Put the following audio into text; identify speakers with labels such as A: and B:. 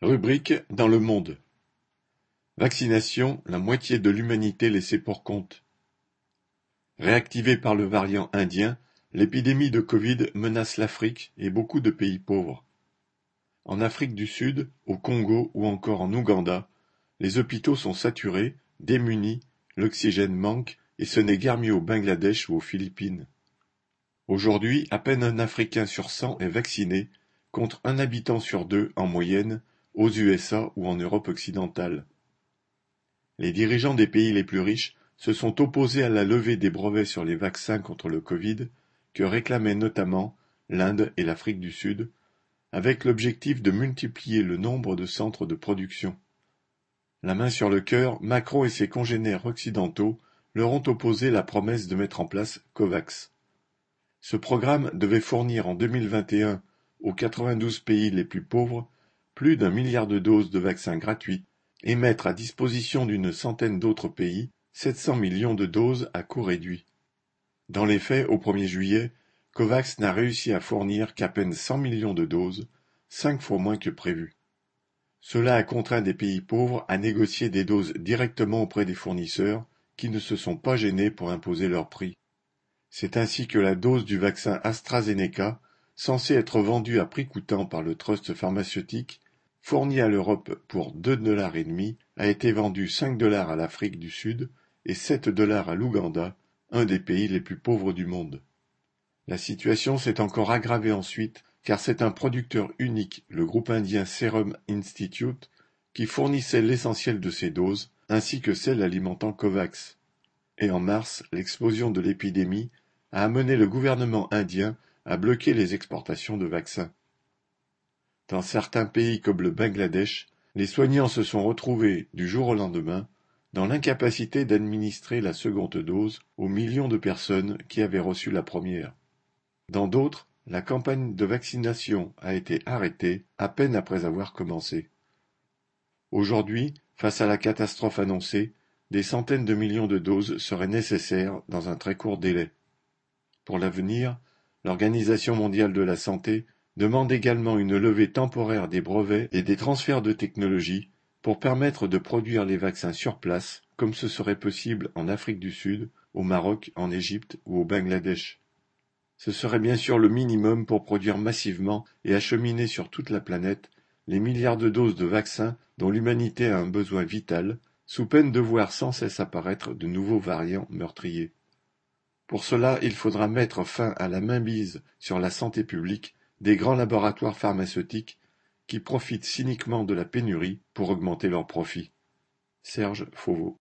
A: Rubrique dans le monde. Vaccination, la moitié de l'humanité laissée pour compte. Réactivée par le variant indien, l'épidémie de Covid menace l'Afrique et beaucoup de pays pauvres. En Afrique du Sud, au Congo ou encore en Ouganda, les hôpitaux sont saturés, démunis, l'oxygène manque et ce n'est guère mieux au Bangladesh ou aux Philippines. Aujourd'hui, à peine un Africain sur cent est vacciné, contre un habitant sur deux en moyenne aux USA ou en Europe occidentale. Les dirigeants des pays les plus riches se sont opposés à la levée des brevets sur les vaccins contre le Covid que réclamaient notamment l'Inde et l'Afrique du Sud, avec l'objectif de multiplier le nombre de centres de production. La main sur le cœur, Macron et ses congénères occidentaux leur ont opposé la promesse de mettre en place COVAX. Ce programme devait fournir en 2021 aux 92 pays les plus pauvres plus d'un milliard de doses de vaccins gratuits et mettre à disposition d'une centaine d'autres pays 700 millions de doses à coût réduit. Dans les faits, au 1er juillet, COVAX n'a réussi à fournir qu'à peine 100 millions de doses, cinq fois moins que prévu. Cela a contraint des pays pauvres à négocier des doses directement auprès des fournisseurs qui ne se sont pas gênés pour imposer leur prix. C'est ainsi que la dose du vaccin AstraZeneca, censée être vendue à prix coûtant par le trust pharmaceutique, fourni à l'Europe pour deux dollars et demi, a été vendu cinq dollars à l'Afrique du Sud et sept dollars à l'Ouganda, un des pays les plus pauvres du monde. La situation s'est encore aggravée ensuite car c'est un producteur unique, le groupe indien Serum Institute, qui fournissait l'essentiel de ces doses, ainsi que celles alimentant COVAX. Et en mars, l'explosion de l'épidémie a amené le gouvernement indien à bloquer les exportations de vaccins. Dans certains pays comme le Bangladesh, les soignants se sont retrouvés, du jour au lendemain, dans l'incapacité d'administrer la seconde dose aux millions de personnes qui avaient reçu la première. Dans d'autres, la campagne de vaccination a été arrêtée à peine après avoir commencé. Aujourd'hui, face à la catastrophe annoncée, des centaines de millions de doses seraient nécessaires dans un très court délai. Pour l'avenir, l'Organisation mondiale de la santé demande également une levée temporaire des brevets et des transferts de technologie pour permettre de produire les vaccins sur place, comme ce serait possible en Afrique du Sud, au Maroc, en Égypte ou au Bangladesh. Ce serait bien sûr le minimum pour produire massivement et acheminer sur toute la planète les milliards de doses de vaccins dont l'humanité a un besoin vital, sous peine de voir sans cesse apparaître de nouveaux variants meurtriers. Pour cela, il faudra mettre fin à la mainmise sur la santé publique des grands laboratoires pharmaceutiques qui profitent cyniquement de la pénurie pour augmenter leurs profits. Serge Fauveau